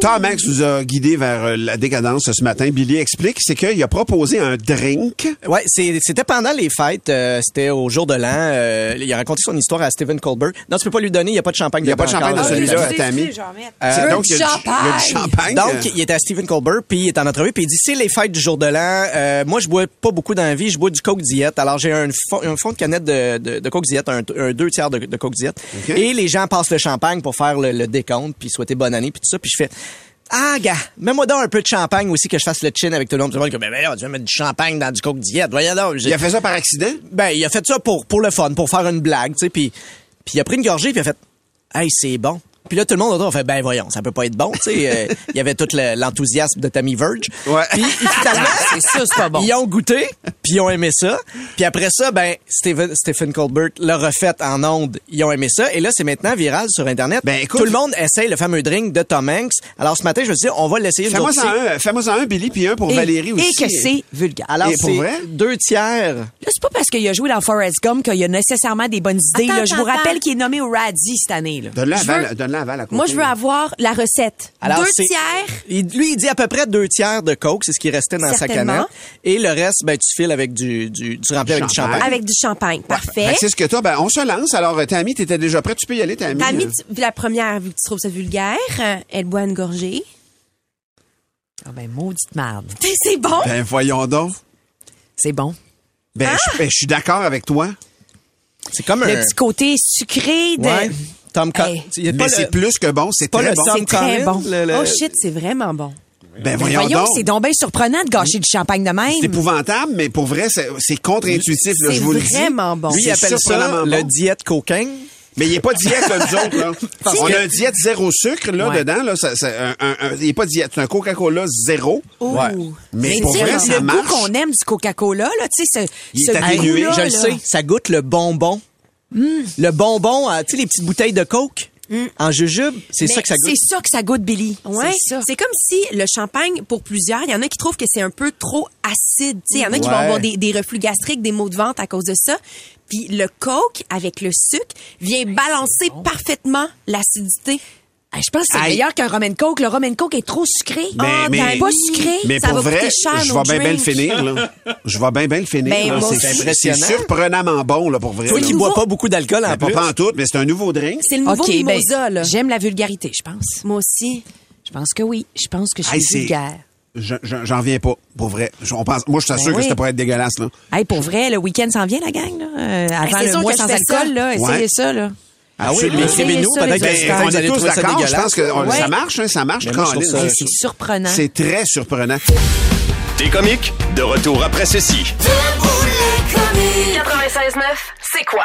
Tom Hanks nous a guidé vers euh, la décadence ce matin. Billy explique, c'est qu'il a proposé un drink. Ouais, c'était pendant les fêtes, euh, c'était au jour de l'an. euh, il a raconté son histoire à Stephen Colbert. Non, tu peux pas lui donner, il y a pas de champagne. Il y a pas de champagne dans celui-là, Euh, Tammy. Euh, donc, il y, a du, il y a du champagne. Donc, il était à Stephen Colbert, puis il est en entrevue, puis il dit c'est les fêtes du jour de l'an. Euh, moi, je bois pas beaucoup dans la vie, je bois du Coke Diet. Alors, j'ai un fond, un fond de canette de, de, de Coke Diet, un, un deux tiers de, de Coke Diet. Et les gens passent le champagne pour faire le, le décompte, puis souhaiter bonne année, puis tout ça. Puis je fais ah, gars, mets-moi donc un peu de champagne aussi que je fasse le chin avec tout le monde. Tout le monde ben, ben tu vas mettre du champagne dans du Coke Diet. Voyons donc. J'ai- il a fait ça par accident? ben, il a fait ça pour, pour le fun, pour faire une blague, tu sais, puis puis il a pris une gorgée, puis il a fait « Hey, c'est bon ». Puis là, tout le monde autour a fait « Ben voyons, ça peut pas être bon », tu sais. euh, Il y avait tout le- l'enthousiasme de Tammy Verge. Ouais. Puis finalement, C'est sûr, c'est pas bon. ils ont goûté, puis ils ont aimé ça. Puis après ça, ben Stephen, Stephen Colbert l'a refait en ondes. Ils ont aimé ça. Et là, c'est maintenant viral sur Internet. Ben, écoute- Tout le monde essaye le fameux drink de Tom Hanks. Alors ce matin, je me suis dit, on va l'essayer. Fais-moi en un, fais-moi en un, Billy, puis un pour Et, Valérie aussi. et que c'est vulgaire. Alors c'est vrai? deux tiers. Là, c'est pas parce qu'il a joué dans Forrest Gump qu'il a nécessairement des bonnes idées. Attends, là. Je vous rappelle qu'il est nommé au Radzi cette année. Là. Donne-la Moi, je veux avoir la recette. Alors, Deux c'est- tiers. Il- lui, il dit à peu près deux tiers de coke, c'est ce qui restait dans sa Certainement. canette. Et le reste, ben, tu files avec du, du, tu remplis avec du Champagne. Avec du champagne. Fait Parfait. que c'est ce que toi, ben, on se lance. Alors, euh, Tammy, t'étais déjà prête. Tu peux y aller, Tammy. T'as mis tu- la première, vu que tu trouves ça vulgaire, euh, elle boit une gorgée. Ah ben, maudite merde. C'est bon? Ben, voyons donc. C'est bon. Ben, Ah! je, ben, je suis d'accord avec toi. C'est comme Le un... petit côté sucré de... Ouais. Tom Hey. Mais c'est le- plus que bon. C'est pas très le bon. C'est très bon. le- le- Oh shit, c'est vraiment bon. Ben, voyons, voyons, donc. c'est donc bien surprenant de gâcher du champagne de même. C'est épouvantable, mais pour vrai, c'est c'est contre-intuitif, là, C'est je vous le dis. vraiment bon. Lui, il C'est appelle ça le bon. diète cocaine. Mais il n'est pas diète, là, nous autres, là. On que- a un diète zéro sucre, là, Ouais. dedans, là. Ça, ça- un- un- un- il n'est pas diète. C'est un Coca-Cola zéro. Ouh. Ouais. Mais Mais pour vrai, le ça goût marche. qu'on aime du Coca-Cola, là, tu sais, ce, Il ce est atténué. goût-là, Je le sais, ça goûte le bonbon. Le bonbon, tu sais, les petites bouteilles de coke en jujube, c'est ça que ça goûte. C'est ça que ça goûte, Billy. Ouais, C'est ça. c'est comme si le champagne, pour plusieurs, il y en a qui trouvent que c'est un peu trop acide. Tu sais, Il y en a qui vont avoir des, des reflux gastriques, des maux de ventre à cause de ça. Puis le coke avec le sucre vient balancer parfaitement l'acidité. Je pense que c'est Aïe. meilleur qu'un rum and coke. Le rum and coke est trop sucré. Mais- Ah, mais- ben, pas sucré. Mais Ça pour va vrai, coûter cher, je nos vais bien bien le drinks. finir, là. Je vais bien bien le finir. Ben, là. moi C'est aussi. c'est Impressionnant. surprenamment bon, là, pour vrai. Toi là. qui bois pas beaucoup d'alcool en Mais pas plus. pas en tout, mais c'est un nouveau drink. C'est le nouveau OK, ben, mimosa, là. j'aime la vulgarité, je pense. Moi aussi. Je pense que oui. Je pense que je suis Hey, c'est- vulgaire. Je- je- J'en viens pas, pour vrai. Je- on pense, moi, je suis Ben sûr que oui. c'était pour être dégueulasse, là. Hey, pour vrai, le week-end s'en vient, la gang. Là. Euh, avant c'est le sûr mois que je sans fais alcool, ça. là, essayez Ouais. ça. Là. Ah oui, mais écrivez-nous, peut-être est tous d'accord. Je pense que on- Ouais. ça marche, hein, ça marche. C'est surprenant. C'est très surprenant. T'es comiques, de retour après ceci. Debout les comiques. 96.9, c'est quoi?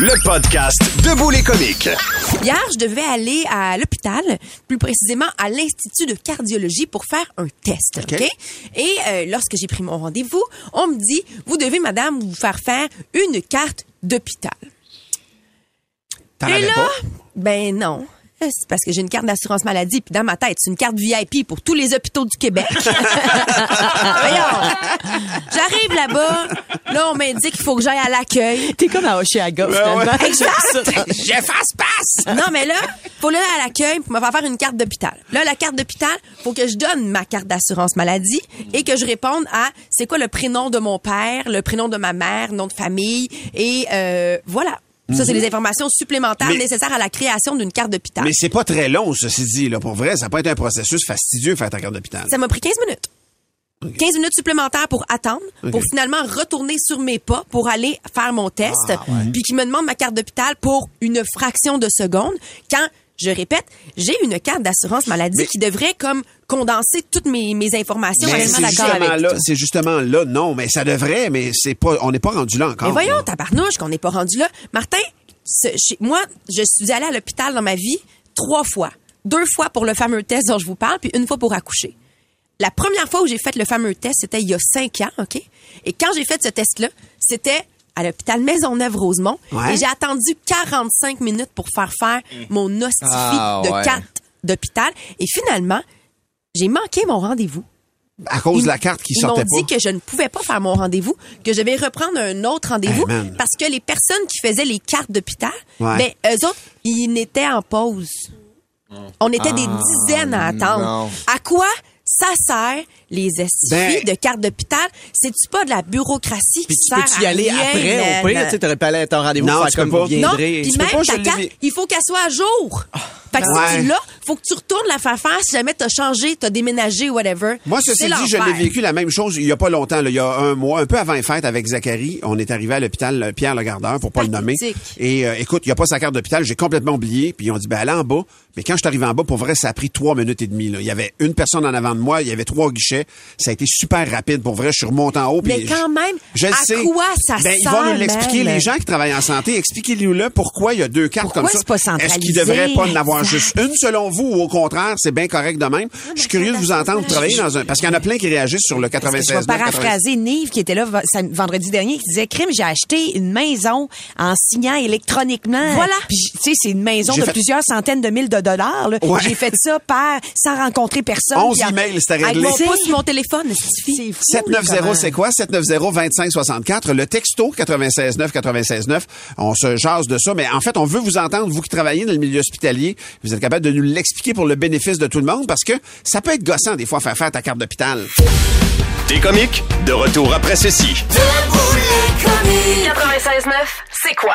Le podcast Debout les comiques. Hier, je devais aller à l'hôpital, plus précisément à l'Institut de cardiologie pour faire un test. OK? Et euh, lorsque j'ai pris mon rendez-vous, on me dit, vous devez, madame, vous faire faire une carte d'hôpital. Et là, pas? ben non. C'est parce que j'ai une carte d'assurance maladie, puis dans ma tête, c'est une carte VIP pour tous les hôpitaux du Québec. Voyons. J'arrive là-bas, là, on m'indique qu'il faut que j'aille à l'accueil. T'es comme à Oshiaga, finalement. Exact. J'efface passe! Non, mais là, faut là à l'accueil pour me faire faire une carte d'hôpital. Là, la carte d'hôpital, faut que je donne ma carte d'assurance maladie et que je réponde à c'est quoi le prénom de mon père, le prénom de ma mère, nom de famille et euh, voilà. Ça, c'est les informations supplémentaires Mais- nécessaires à la création d'une carte d'hôpital. Mais c'est pas très long, ceci dit, là. Pour vrai, ça peut être un processus fastidieux faire ta carte d'hôpital. Ça m'a pris 15 minutes. 15 minutes supplémentaires pour attendre, pour finalement retourner sur mes pas pour aller faire mon test, puis qui me demande ma carte d'hôpital pour une fraction de seconde quand je répète, j'ai une carte d'assurance maladie Mais- qui devrait comme condenser toutes mes, mes informations. Mais c'est justement là, c'est justement là, non, mais ça devrait, mais c'est pas, on n'est pas rendu là encore. Mais voyons, tabarnouche, qu'on n'est pas rendu là. Martin, ce- chez- moi, je suis allée à l'hôpital dans ma vie trois fois. Deux fois pour le fameux test dont je vous parle, puis une fois pour accoucher. La première fois où j'ai fait le fameux test, c'était il y a cinq ans, OK? Et quand j'ai fait ce test-là, c'était à l'hôpital Maisonneuve-Rosemont. Ouais. Et j'ai attendu 45 minutes pour faire faire mon hostifie Ah, de ouais. carte d'hôpital. Et finalement, j'ai manqué mon rendez-vous. À cause Ils- de la carte qui Ils m'ont sortait dit que je ne pouvais pas faire mon rendez-vous, que je vais reprendre un autre rendez-vous Hey, parce que les personnes qui faisaient les cartes d'hôpital, Ouais. ben eux autres, ils n'étaient en pause. On était des dizaines à attendre. non. À quoi ça sert les estifis Ben- de cartes d'hôpital C'est-tu pas de la bureaucratie qui tu sert peux-tu y à aller rien, après, au man? pire? Tu sais, t'aurais pas allé à ton rendez-vous Non, faire tu comme pas. vous Non, puis Tu peux même pas, ta carte, il faut qu'elle soit à jour. Fait que Ouais. si tu l'as, faut que tu retournes la faire faire si jamais t'as changé, t'as déménagé, whatever. Moi, ceci dit, je l'ai vécu la même chose il y a pas longtemps, là, il y a un mois, un peu avant les fêtes avec Zachary. On est arrivé à l'hôpital euh, Pierre Legardeur, pour pas le nommer. Et euh, écoute, il y a pas sa carte d'hôpital, j'ai complètement oublié. Puis on dit, ben allez en bas. Mais quand je suis arrivé en bas, pour vrai, ça a pris trois minutes et demie. Là. Il y avait une personne en avant de moi, il y avait trois guichets. Ça a été super rapide. Pour vrai, je suis remonté en haut. Mais quand même, je à sais. quoi ça ben, Ils sert, vont nous l'expliquer. man? Les gens qui travaillent en santé, expliquez-nous là pourquoi il y a deux cartes Pourquoi comme ça. Est-ce qu'il centralisé? devrait pas en avoir juste une selon vous ou au contraire, c'est bien correct de même? Je suis curieux de vous entendre travailler dans un, parce qu'il y en a plein qui réagissent sur le Parce que 96. je vais paraphraser Nive qui était là vendredi dernier qui disait crime j'ai acheté une maison en signant électroniquement. Voilà. Tu sais c'est une maison de fait- plusieurs centaines de mille de dollars. Ouais. J'ai fait ça par sans rencontrer personne. 11 Puis en- emails, c'était Avec réglé. mon C'est- pouce sur mon téléphone, c'est C'est fou. 790, comment- c'est quoi? 790-2564. Le texto 969 969. On se jase de ça. Mais en fait, on veut vous entendre, vous qui travaillez dans le milieu hospitalier. Vous êtes capable de nous l'expliquer pour le bénéfice de tout le monde parce que ça peut être gossant des fois faire faire ta carte d'hôpital. T'es comique? De retour après ceci. 96.9, c'est quoi?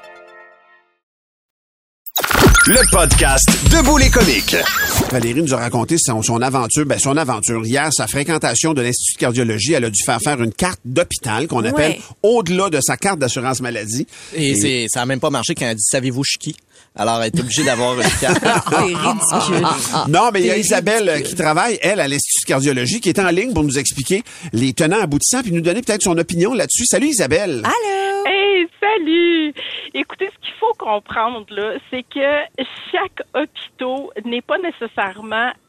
Le podcast Debout les comiques. Valérie nous a raconté son, son aventure, ben son aventure hier, sa fréquentation de l'Institut de cardiologie. Elle a dû faire faire une carte d'hôpital qu'on appelle Ouais. au-delà de sa carte d'assurance maladie. Et c'est, ça a même pas marché quand elle a dit savez-vous je qui? Alors elle est obligée d'avoir une carte. C'est ridicule. Non, mais il y a Isabelle euh, ridicule. qui travaille, elle, à l'Institut de cardiologie, qui est en ligne pour nous expliquer les tenants aboutissants puis nous donner peut-être son opinion là-dessus. Salut Isabelle. Allô? Hey, salut! Écoutez, ce qu'il faut comprendre, là, c'est que chaque hôpital n'est pas nécessairement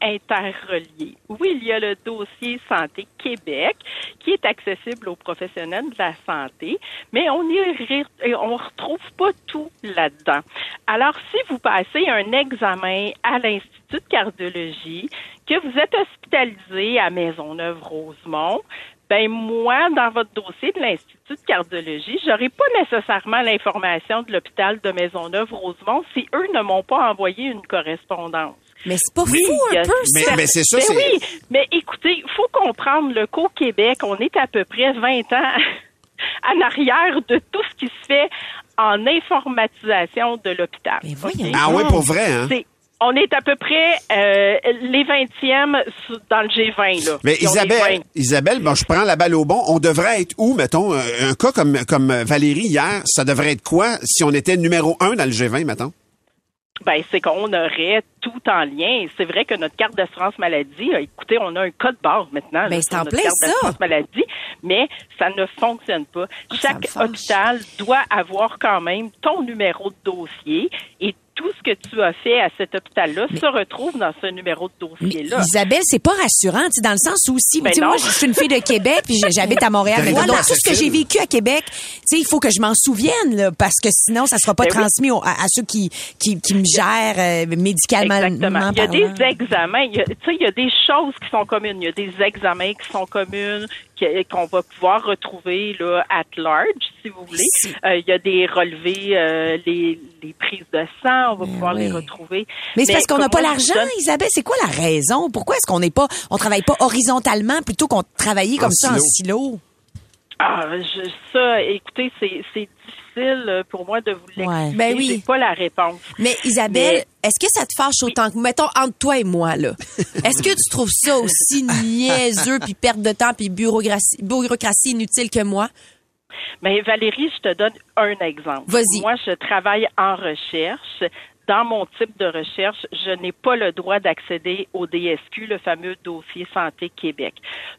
interrelié. Oui, il y a le dossier Santé Québec qui est accessible aux professionnels de la santé, mais on on retrouve pas tout là-dedans. Alors, si vous passez un examen à l'Institut de cardiologie, que vous êtes hospitalisé à Maisonneuve-Rosemont, ben moi, dans votre dossier de l'Institut de cardiologie, j'aurai pas nécessairement l'information de l'hôpital de Maisonneuve-Rosemont si eux ne m'ont pas envoyé une correspondance. Mais c'est pas Oui, fou un a- peu, Mais, ça? mais c'est ça, Ben c'est... oui, mais écoutez, il faut comprendre le qu'au Québec, on est à peu près 20 ans en arrière de tout ce qui se fait en informatisation de l'hôpital. Mais? Ah oui, pour vrai, hein? C'est- on est à peu près euh, les 20e sous- dans le G20. Là. Mais Isabelle, 20. Isabelle, bon, je prends la balle au bon. On devrait être où, mettons, un, un cas comme, comme Valérie hier, ça devrait être quoi si on était numéro un dans le G20, mettons? Ben, c'est qu'on aurait tout en lien. C'est vrai que notre carte d'assurance maladie, euh, écoutez, on a un code barre maintenant. Ben, c'est sur en notre plein carte ça. d'assurance maladie, mais ça ne fonctionne pas. Ah, Chaque hôpital doit avoir quand même ton numéro de dossier et tout ce que tu as fait à cet hôpital-là se retrouve dans ce numéro de dossier-là. Isabelle, c'est pas rassurant, tu sais, dans le sens où si, Ben tu sais, moi, je suis une fille de Québec, puis j'habite à Montréal. Mais voilà. tout ce que j'ai vécu à Québec, tu sais, il faut que je m'en souvienne, là, parce que sinon, ça sera pas Ben oui. transmis au- à, à ceux qui, qui, qui me gèrent euh, médicalement Exactement. Il y a parlant. des examens, il y a- tu sais, il y a des choses qui sont communes. Il y a des examens qui sont communes qu'on va pouvoir retrouver là at large, si vous voulez. Euh, il y a des relevés, euh, les, les prises de sang, on va pouvoir les retrouver. Mais c'est parce qu'on n'a pas l'argent, donne- Isabelle. C'est quoi la raison? Pourquoi est-ce qu'on n'est pas, on travaille pas horizontalement plutôt qu'on travaille comme ça en silo? Ah, je, ça, écoutez, c'est c'est difficile euh, pour moi de vous l'expliquer. Ben oui. Pas la réponse. Mais Isabelle, Mais- est-ce que ça te fâche autant que, mettons, entre toi et moi, là? Est-ce que tu trouves ça aussi niaiseux, puis perte de temps, puis bureaucratie, bureaucratie inutile que moi? Mais Valérie, je te donne un exemple. Vas-y. Moi, je travaille en recherche. Dans mon type de recherche, je n'ai pas le droit d'accéder au DSQ, le fameux dossier Santé Québec.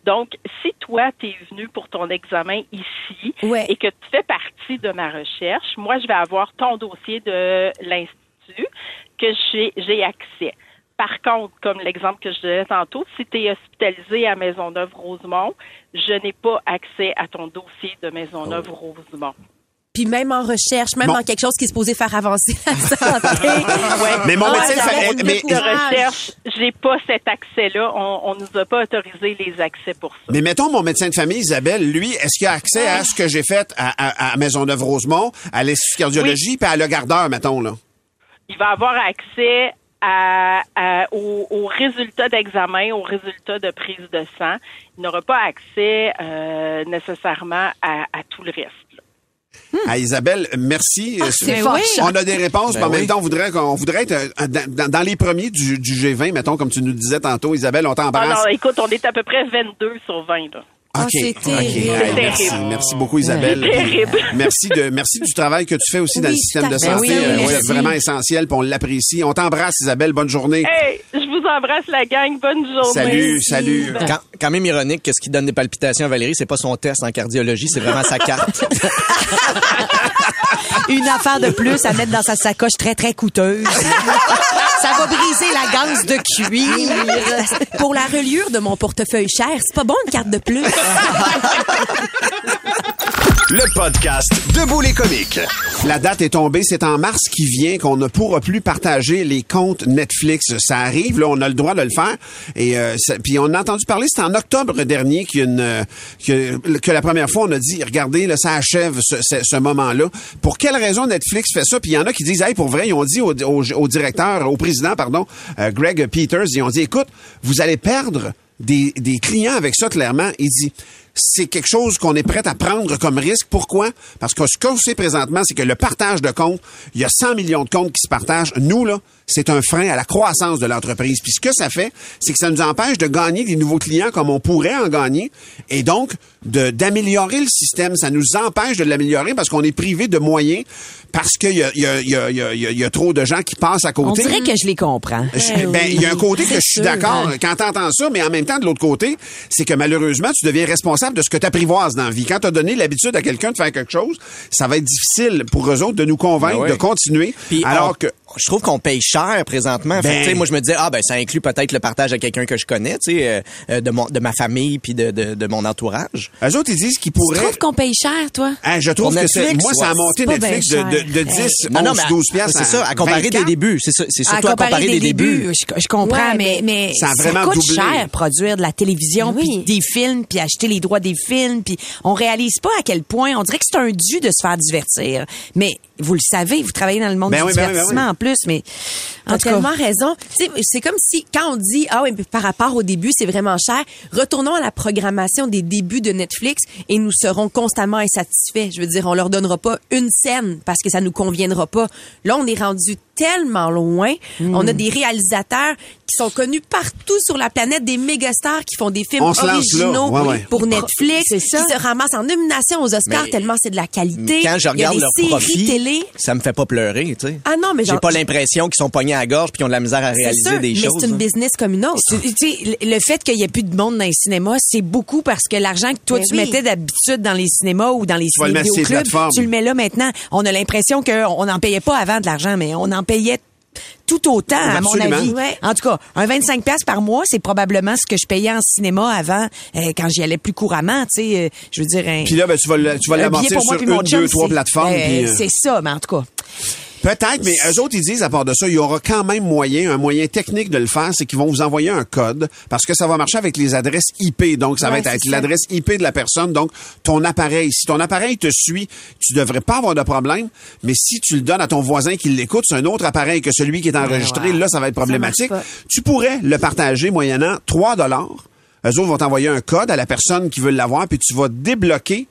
Donc, si toi, tu es venu pour ton examen ici et que tu fais partie de ma recherche, moi, je vais avoir ton dossier de l'Institut que j'ai j'ai accès. Par contre, comme l'exemple que je donnais tantôt, si tu es hospitalisé à Maisonneuve-Rosemont, je n'ai pas accès à ton dossier de Maisonneuve-Rosemont. Puis même en recherche, même Bon. dans quelque chose qui est supposé faire avancer la santé. Mais mon Ah, médecin ça mais- de recherche, j'ai pas cet accès-là. On, on nous a pas autorisé les accès pour ça. Mais mettons mon médecin de famille, Isabelle, lui, est-ce qu'il a accès à ce que j'ai fait à, à, à Maisonneuve-Rosemont, à l'Institut de cardiologie, puis à Le Gardeur, mettons, là? Il va avoir accès à, à- aux, aux résultats d'examen, aux résultats de prise de sang. Il n'aura pas accès euh, nécessairement à, à tout le reste. À Isabelle, merci. Ah, Euh, on a des réponses, Ben mais en oui. même temps, on voudrait, qu'on voudrait être euh, dans, les premiers du, du G20, mettons, comme tu nous disais tantôt, Isabelle, on Ah t'embrasse. non, écoute, on est à peu près 22 sur 20. Là. OK. c'est OK. Hey, merci. beaucoup, Isabelle. C'est terrible. Merci de, merci du travail que tu fais aussi dans le système de fait. santé. Ben oui, Euh, vraiment essentiel, puis on l'apprécie. On t'embrasse, Isabelle. Bonne journée. Hey, je vous embrasse la gang. Bonne journée. Salut, salut. Quand, quand même ironique que ce qui donne des palpitations à Valérie, c'est pas son test en cardiologie, c'est vraiment sa carte. Une affaire de plus à mettre dans sa sacoche très, très coûteuse. Ça va briser la ganse de cuir. Pour la reliure de mon portefeuille cher, c'est pas bon une carte de plus. Le podcast Debout les comiques. La date est tombée, c'est en mars qui vient qu'on ne pourra plus partager les comptes Netflix. Ça arrive, là, on a le droit de le faire. Et euh, puis on a entendu parler, c'était en octobre dernier euh, que, que la première fois on a dit, regardez, là, ça achève ce, ce- ce moment-là. Pour quelle raison Netflix fait ça? Puis il y en a qui disent, hey, pour vrai, ils ont dit au, au- au directeur, au président, pardon, euh, Greg Peters, ils ont dit, écoute, vous allez perdre des, des clients avec ça, clairement. Il dit, c'est quelque chose qu'on est prêt à prendre comme risque. Pourquoi? Parce que ce qu'on sait présentement, c'est que le partage de comptes, il y a 100 millions de comptes qui se partagent. Nous, là, c'est un frein à la croissance de l'entreprise. Puis ce que ça fait, c'est que ça nous empêche de gagner des nouveaux clients comme on pourrait en gagner. Et donc, de- d'améliorer le système. Ça nous empêche de l'améliorer parce qu'on est privé de moyens, parce qu'il y a, il y, a, il y, a, il y, a, il y a- il y a trop de gens qui passent à On côté. dirait que je les comprends. Je- ben, il y a un côté que je suis d'accord hein. quand t'entends ça, mais en même temps, de l'autre côté, c'est que malheureusement, tu deviens responsable de ce que tu apprivoises dans la vie. Quand tu as donné l'habitude à quelqu'un de faire quelque chose, ça va être difficile pour eux autres de nous convaincre Ben oui. de continuer. Puis alors on- que je trouve qu'on paye cher présentement. Fait que, Ben. tu sais, moi, je me disais, ah ben ça inclut peut-être le partage à quelqu'un que je connais, tu sais, euh, euh, de mon, de ma famille puis de, de, de mon entourage. Eux autres, ils disent qu'ils Tu pourraient. trouves qu'on paye cher, toi? Hein, je trouve Pour que c'est, Netflix, moi, ça a monté Netflix de, de, cher. de 10, Non, non, 11, mais à- 12 piastres. C'est ça, à comparer 24. des débuts. C'est ça, c'est À surtout à comparer des débuts. Je, je comprends, Ouais, mais, mais Ça a ça, vraiment coûte doublé. cher produire de la télévision, Oui. puis des films, puis acheter les droits des films, puis on réalise pas à quel point, on dirait que c'est un dû de se faire divertir. Mais vous le savez, vous travaillez dans le monde Ben du oui, ben oui, ben divertissement oui. en plus, mais en T'as tout cas, tellement raison. Tu sais, C'est comme si, quand on dit, ah oui, mais par rapport au début, c'est vraiment cher, retournons à la programmation des débuts de Netflix et nous serons constamment insatisfaits. Je veux dire, on leur donnera pas une scène parce que ça nous conviendra pas. Là, on est rendu tellement loin. On a des réalisateurs qui sont connus partout sur la planète, des mégastars qui font des films originaux Ouais, ouais. pour Netflix, qui se ramassent en nomination aux Oscars Mais tellement c'est de la qualité. Quand je regarde leur profit, télé. ça me fait pas pleurer, tu sais. Ah non, mais J'ai pas l'impression qu'ils sont pognés à la gorge puis qu'ils ont de la misère à réaliser sûr, des mais choses. c'est une hein. business comme une autre. Sais, le- fait qu'il y ait plus de monde dans les cinémas, c'est beaucoup parce que l'argent que toi Ben tu oui. mettais d'habitude dans les cinémas ou dans les plateformes. tu le mets là maintenant. On a l'impression qu'on n'en payait pas avant de l'argent, mais on en payait tout autant, à mon avis. Ouais. En tout cas, un 25 pièces par mois, c'est probablement ce que je payais en cinéma avant, euh, quand j'y allais plus couramment, tu sais. euh, je veux dire, un, Puis là, ben, tu vas tu vas l'amortir sur une, chum, deux, trois plateformes. euh, C'est ça, mais en tout cas. Peut-être, mais eux autres, ils disent, à part de ça, il y aura quand même moyen, un moyen technique de le faire, c'est qu'ils vont vous envoyer un code, parce que ça va marcher avec les adresses IP. Donc, ça va être l'adresse IP de la personne. Donc, ton appareil. Si ton appareil te suit, tu devrais pas avoir de problème. Mais si tu le donnes à ton voisin qui l'écoute, c'est un autre appareil que celui qui est enregistré. Là, ça va être problématique. Tu pourrais le partager moyennant 3 dollars. Eux autres vont t'envoyer un code à la personne qui veut l'avoir, puis tu vas débloquer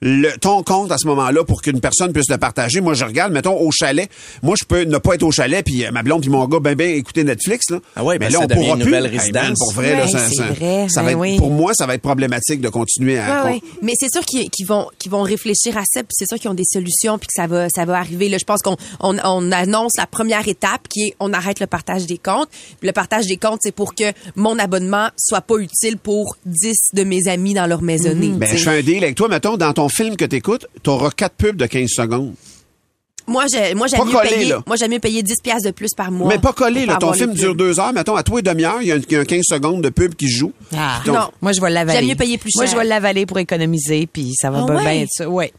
le, ton compte à ce moment-là pour qu'une personne puisse le partager. Moi, je regarde, mettons, au chalet. Moi, je peux ne pas être au chalet, puis euh, ma blonde puis mon gars, ben, ben, écouter Netflix, là. Ah ouais, mais ben, là, ça on devient pourra une plus. nouvelle Hey, résidence. man, pour vrai, là, ça, vrai, ça ben va être, oui. pour moi, ça va être problématique de continuer à. Ouais, ouais. Mais c'est sûr qu'ils vont qu'ils vont réfléchir à ça, puis c'est sûr qu'ils ont des solutions, puis que ça va ça va arriver. Là, je pense qu'on on, on annonce la première étape qui est on arrête le partage des comptes. Puis le partage des comptes, c'est pour que mon abonnement soit pas utile pour 10 de mes amis dans leur maisonnée. Ben, tu je fais un deal avec toi. Mettons, dans ton film que t'écoutes, t'auras quatre pubs de 15 secondes. Moi, j'ai moi j'aime mieux collé, payer. là. Moi, j'aime mieux payer 10 pièces de plus par mois. mais pas collé, là. Ton film dure deux heures. Mettons, à toi et demi-heure, il y a un, il y a un 15 secondes de pub qui se joue. Ah. Puis ton- Non. Moi, je vais l'avaler. J'aime mieux payer plus Moi, cher. je vais l'avaler pour économiser, puis ça va Ah bien ouais? être ça. Ouais.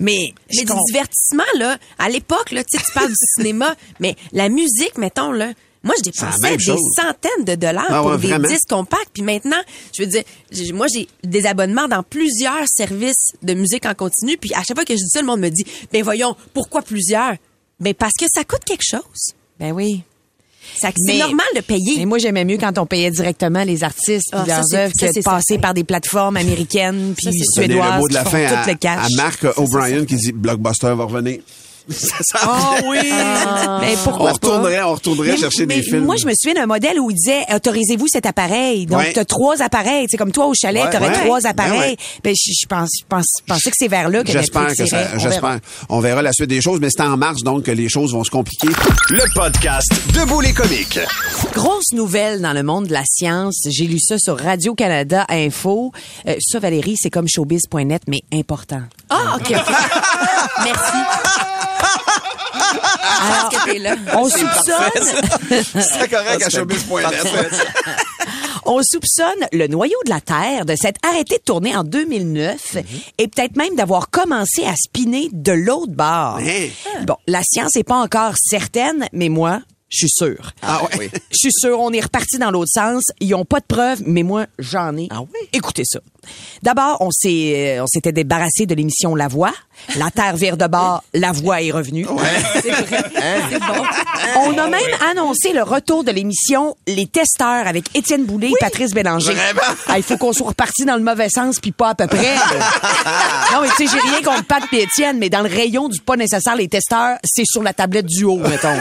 Mais, Mais du divertissement, là, à l'époque, là, tu sais, tu parles du cinéma, mais la musique, mettons, là, moi, je dépensais des centaines de dollars Ah pour ouais, des vraiment? disques compacts. Puis maintenant, je veux dire, j'ai- moi, j'ai des abonnements dans plusieurs services de musique en continu. Puis à chaque fois que je dis ça, le monde me dit, ben voyons, pourquoi plusieurs? Ben parce que ça coûte quelque chose. Ben oui. C'est normal de payer. Mais moi, j'aimais mieux quand on payait directement les artistes Ah, puis ça, leurs œuvres ça, que de passer par des plateformes américaines puis Ça, c'est Donner suédoises le mot de la fin à, tout le cash. à Marc O'Brien qui dit Blockbuster va revenir. Ah bien. oui! mais pourquoi on retournerait, on retournerait Mais- chercher mais des films. Moi, je me souviens d'un modèle où il disait autorisez-vous cet appareil. Donc, Ouais. tu as trois appareils. C'est comme toi au chalet, Ouais, tu aurais ouais. trois appareils. ouais. Ben, je, pense, je pense, je pensais que c'est vers là que J'espère que ça, j'espère. verra. On verra la suite des choses, mais c'est en mars, donc, que les choses vont se compliquer. Le podcast Debout les comiques. Grosse nouvelle dans le monde de la science. J'ai lu ça sur Radio-Canada Info. Euh, ça, Valérie, c'est comme showbiz.net, mais important. Ah, OK. ok. Merci. Alors, que t'es là. On soupçonne... C'est correct à showbiz.net. On soupçonne le noyau de la Terre de s'être arrêté de tourner en 2009 et peut-être même d'avoir commencé à spinner de l'autre bord. Hein? Bon, la science n'est pas encore certaine, mais moi, je suis sûre. Ah ouais? Je suis sûre, on est reparti dans l'autre sens. Ils ont pas de preuves, mais moi, j'en ai. Ah oui? Écoutez ça. D'abord, on s'est, euh, on s'était débarrassé de l'émission La Voix. La Terre vire de bord, La Voix est revenue. C'est vrai. C'est bon. On a même annoncé le retour de l'émission Les Testeurs avec Étienne Boulay et Patrice Bélanger. Vraiment? Ah, il faut qu'on soit reparti dans le mauvais sens puis pas à peu près. non, mais tu sais, j'ai rien contre Pat et Étienne, mais dans le rayon du pas nécessaire, les testeurs, c'est sur la tablette du haut, mettons.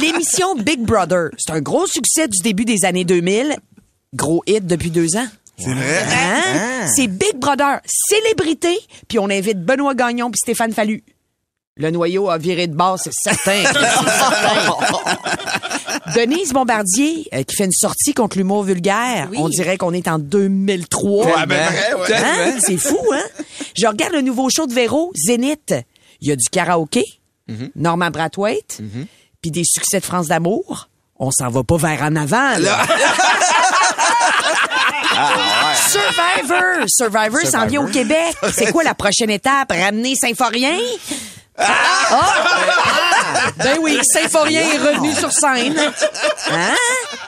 L'émission Big Brother, c'est un gros succès du début des années 2000. Gros hit depuis deux ans. C'est vrai? Hein? C'est Big Brother, célébrité, puis on invite Benoît Gagnon puis Stéphane Fallu. Le noyau a viré de base, c'est certain. Denise Bombardier, euh, qui fait une sortie contre l'humour vulgaire. On dirait qu'on est en 2003. Ouais, ben vrai, ouais. Hein? C'est fou, hein? Je regarde le nouveau show de Véro, Zénith. Il y a du karaoké, Norman Brathwaite, puis des succès de France d'amour. On s'en va pas vers en avant, là. Survivor! Survivor s'en vient au Québec. C'est quoi la prochaine étape? Ramener Saint-Forien? Ah! Ben oui, Saint-Forien est revenu sur scène. Hein?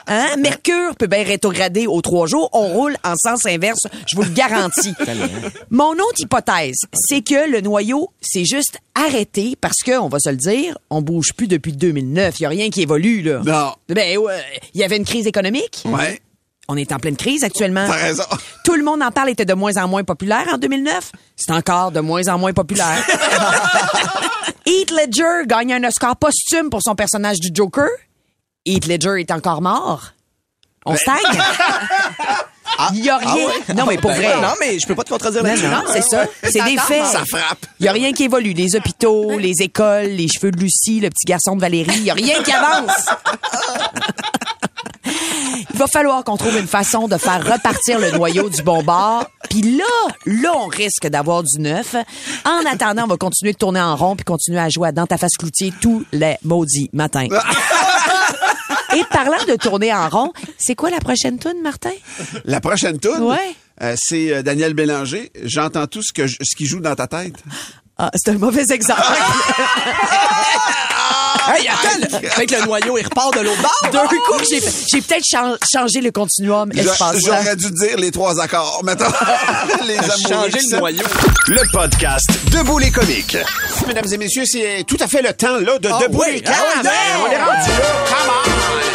Hein? Mercure peut bien rétrograder aux trois jours. On roule en sens inverse, je vous le garantis. Mon autre hypothèse, c'est que le noyau s'est juste arrêté parce que, on va se le dire, on bouge plus depuis 2009. Il y a rien qui évolue, là. Non. Ben, ouais, il y avait une crise économique. Ouais. On est en pleine crise actuellement. T'as raison. Tout le monde en parle était de moins en moins populaire en 2009. C'est encore de moins en moins populaire. Heath Ledger gagne un Oscar posthume pour son personnage du Joker. Heath Ledger est encore mort. On stagne. Il y a rien. Ah ouais? Non, mais pour Ben, vrai. Non, mais je peux pas te contredire Non, là-dessus. non, c'est ça. C'est des faits. Ça frappe. Il n'y a rien qui évolue. Les hôpitaux, les écoles, les cheveux de Lucie, le petit garçon de Valérie, il n'y a rien qui avance. Il va falloir qu'on trouve une façon de faire repartir le noyau du bon bord. Puis là, là, on risque d'avoir du neuf. En attendant, on va continuer de tourner en rond puis continuer à jouer à Dans ta face cloutier tous les maudits matins. Et parlant de tourner en rond, c'est quoi la prochaine tune, Martin? La prochaine toune, Ouais. euh, c'est euh, Daniel Bélanger. J'entends tout ce que je- ce qui joue dans ta tête. Ah, c'est un mauvais exemple. Hey, attends, le- avec le noyau, il repart de l'autre bord. D'un coup, j'ai, j'ai peut-être chan- changé le continuum espace J'aurais dû dire les trois accords. Mettons, les amoureux Changer le noyau. Le podcast Debout les comiques. Mesdames et messieurs, c'est tout à fait le temps là de Ah debout oui, les ah oui, calmes. donc! On est rendu là. Come on!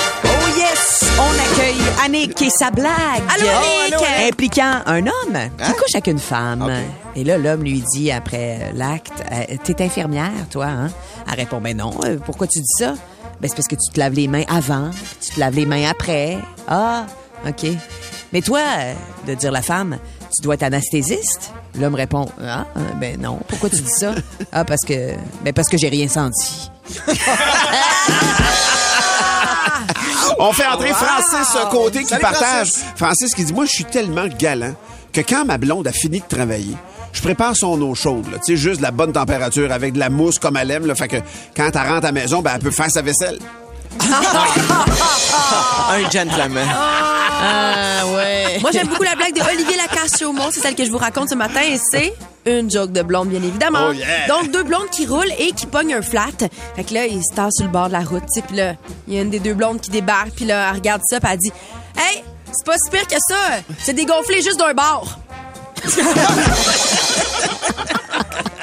Oh! On accueille Annick et sa blague. Allô, Annick! allô, allô. Impliquant un homme Hein? qui couche avec une femme. Et là, l'homme lui dit après l'acte, euh, t'es infirmière, toi, hein? Elle répond, ben non, euh, pourquoi tu dis ça? Ben c'est parce que tu te laves les mains avant, puis tu te laves les mains après. Ah, OK. Mais toi, euh, de dire la femme, tu dois être anesthésiste? L'homme répond, ah, euh, ben non, pourquoi tu dis ça? Ah, parce que, ben parce que j'ai rien senti. On fait entrer Francis Wow! Côté qui Salut, partage. Francis. Francis qui dit Moi, je suis tellement galant que quand ma blonde a fini de travailler, je prépare son eau chaude, tu sais, juste de la bonne température avec de la mousse comme elle aime, là. Fait que quand elle rentre à la maison, ben, elle peut faire sa vaisselle. Un gentleman. Ah, ouais. Moi, j'aime beaucoup la blague de Olivier Lacasse-Chaumont. C'est celle que je vous raconte ce matin et c'est une joke de blonde, bien évidemment. Oh, yeah. Donc, deux blondes qui roulent et qui pognent un flat. Fait que là, ils se tassent sur le bord de la route, tu sais. Puis là, il y a une des deux blondes qui débarque. Puis là, elle regarde ça, puis elle dit Hey, c'est pas si pire que ça. C'est dégonflé juste d'un bord.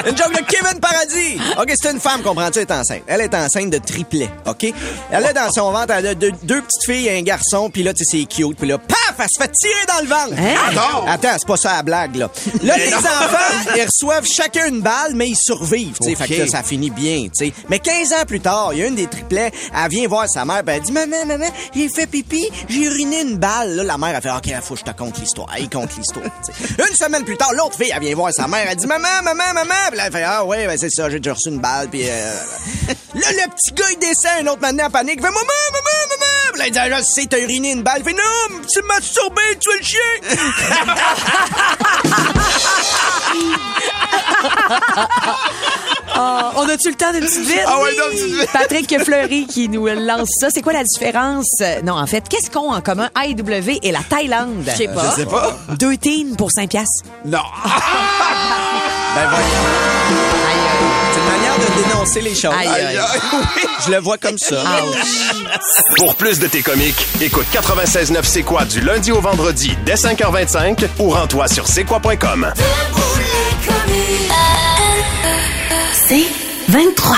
Une joke de Kevin Paradis. OK, c'est une femme, comprends-tu, elle est enceinte. Elle est enceinte de triplet, OK? Elle a dans son ventre, elle a deux, deux petites filles et un garçon, puis là, tu sais, c'est cute. Puis là, paf, elle se fait tirer dans le ventre. Attends! Attends, c'est pas ça la blague, là. Là, les enfants, ils reçoivent chacun une balle, mais ils survivent, tu sais. Fait que là, ça finit bien, tu sais. Mais 15 ans plus tard, il y a une des triplets, elle vient voir sa mère, ben elle dit, maman, maman, j'ai fait pipi, j'ai uriné une balle. Là, la mère, elle fait, OK, faut que je te conte l'histoire. Elle compte l'histoire, tu sais. Une semaine plus tard, l'autre fille, elle vient voir sa mère, elle dit, maman, maman, maman. Puis là, elle fait, ah ouais, ben c'est ça, j'ai déjà reçu une balle, puis euh... Là, le petit gars, il descend, un autre maintenant en panique, il fait, maman, maman, maman. Puis là, il dit, ah, je sais, t'as uriné une balle. Il fait, non, tu m'as masturbé, tu es le chien. Ah, on a-tu le temps d'une petite vite? Ah ouais, petite vite. Patrick Fleury qui nous lance ça. C'est quoi la différence? Non, en fait, qu'est-ce qu'ont en commun AEW et la Thaïlande? Je sais Je sais pas. Deux teams pour 5 piastres. Non. Ben voyons. C'est une manière de dénoncer les choses. Aïe, aïe. Je le vois comme ça. Pour plus de tes comiques, écoute 96.9 C'est quoi du lundi au vendredi dès 5h25 ou rends-toi sur c'est quoi.com. C'est 23.